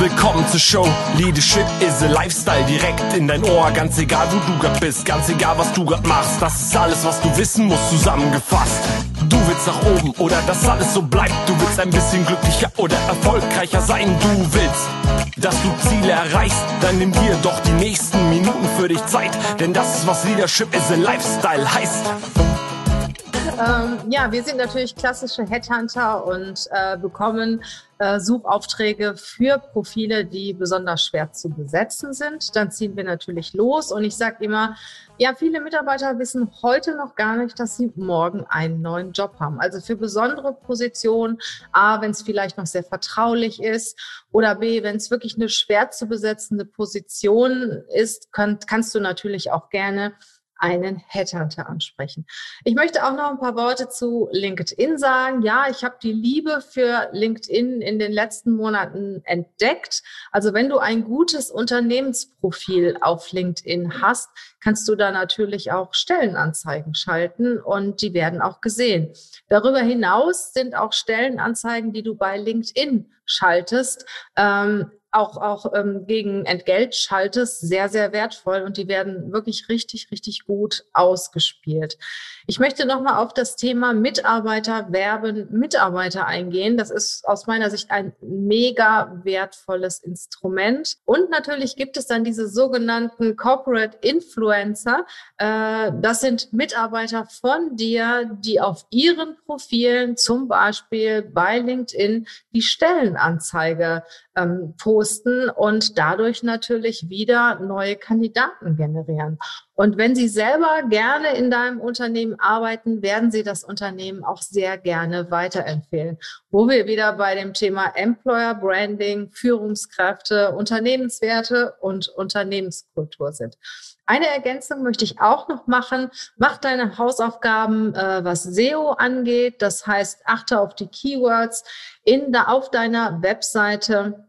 Willkommen zur Show. Leadership is a Lifestyle direkt in dein Ohr. Ganz egal, wo du grad bist, ganz egal, was du grad machst. Das ist alles, was du wissen musst, zusammengefasst. Du willst nach oben oder dass alles so bleibt. Du willst ein bisschen glücklicher oder erfolgreicher sein. Du willst, dass du Ziele erreichst. Dann nimm dir doch die nächsten Minuten für dich Zeit. Denn das ist, was Leadership is a Lifestyle heißt. Ähm, ja, wir sind natürlich klassische Headhunter und äh, bekommen äh, Suchaufträge für Profile, die besonders schwer zu besetzen sind. Dann ziehen wir natürlich los und ich sage immer, ja, viele Mitarbeiter wissen heute noch gar nicht, dass sie morgen einen neuen Job haben. Also für besondere Positionen, A, wenn es vielleicht noch sehr vertraulich ist oder B, wenn es wirklich eine schwer zu besetzende Position ist, könnt, kannst du natürlich auch gerne einen Headhunter ansprechen. Ich möchte auch noch ein paar Worte zu LinkedIn sagen. Ja, ich habe die Liebe für LinkedIn in den letzten Monaten entdeckt. Also wenn du ein gutes Unternehmensprofil auf LinkedIn hast, kannst du da natürlich auch Stellenanzeigen schalten und die werden auch gesehen. Darüber hinaus sind auch Stellenanzeigen, die du bei LinkedIn schaltest, ähm, auch, auch ähm, gegen Entgelt schaltest, sehr, sehr wertvoll und die werden wirklich richtig, richtig gut ausgespielt. Ich möchte nochmal auf das Thema Mitarbeiter werben, Mitarbeiter eingehen. Das ist aus meiner Sicht ein mega wertvolles Instrument. Und natürlich gibt es dann diese sogenannten Corporate Influencer. Äh, das sind Mitarbeiter von dir, die auf ihren Profilen, zum Beispiel bei LinkedIn, die Stellenanzeige ähm, posten und dadurch natürlich wieder neue Kandidaten generieren. Und wenn Sie selber gerne in deinem Unternehmen arbeiten, werden Sie das Unternehmen auch sehr gerne weiterempfehlen. Wo wir wieder bei dem Thema Employer Branding, Führungskräfte, Unternehmenswerte und Unternehmenskultur sind. Eine Ergänzung möchte ich auch noch machen. Mach deine Hausaufgaben, äh, was SEO angeht. Das heißt, achte auf die Keywords in, auf deiner Webseite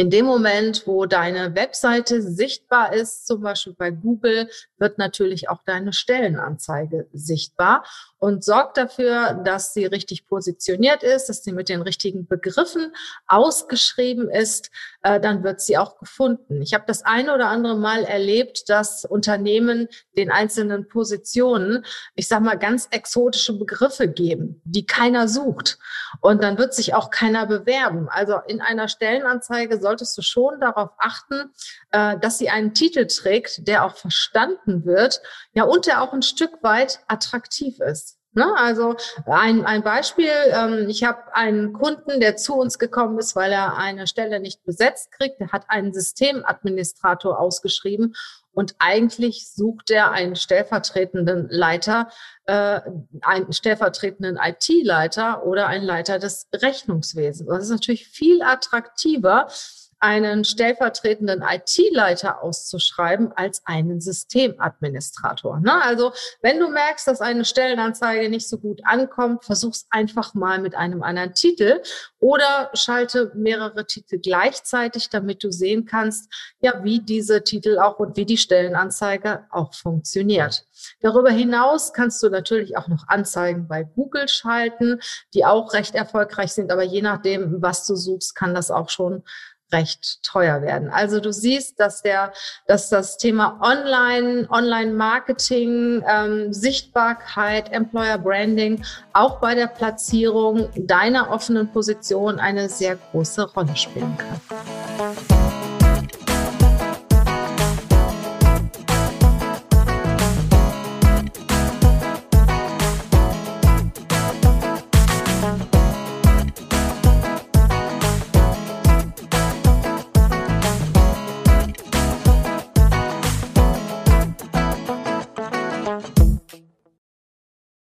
in dem Moment, wo deine Webseite sichtbar ist, zum Beispiel bei Google, wird natürlich auch deine Stellenanzeige sichtbar und sorgt dafür, dass sie richtig positioniert ist, dass sie mit den richtigen Begriffen ausgeschrieben ist, äh, dann wird sie auch gefunden. Ich habe das eine oder andere Mal erlebt, dass Unternehmen den einzelnen Positionen, ich sage mal, ganz exotische Begriffe geben, die keiner sucht. Und dann wird sich auch keiner bewerben. Also in einer Stellenanzeige solltest du schon darauf achten, äh, dass sie einen Titel trägt, der auch verstanden wird, ja, und der auch ein Stück weit attraktiv ist. Ne? Also ein, ein Beispiel, ähm, ich habe einen Kunden, der zu uns gekommen ist, weil er eine Stelle nicht besetzt kriegt. Der hat einen Systemadministrator ausgeschrieben und eigentlich sucht er einen stellvertretenden Leiter, äh, einen stellvertretenden IT-Leiter oder einen Leiter des Rechnungswesens. Das ist natürlich viel attraktiver, einen stellvertretenden IT-Leiter auszuschreiben als einen Systemadministrator. Ne? Also wenn du merkst, dass eine Stellenanzeige nicht so gut ankommt, versuch's einfach mal mit einem anderen Titel oder schalte mehrere Titel gleichzeitig, damit du sehen kannst, ja, wie diese Titel auch und wie die Stellenanzeige auch funktioniert. Darüber hinaus kannst du natürlich auch noch Anzeigen bei Google schalten, die auch recht erfolgreich sind, aber je nachdem, was du suchst, kann das auch schon recht teuer werden. Also du siehst, dass der, dass das Thema Online, Online-Marketing, ähm, Sichtbarkeit, Employer Branding auch bei der Platzierung deiner offenen Position eine sehr große Rolle spielen kann.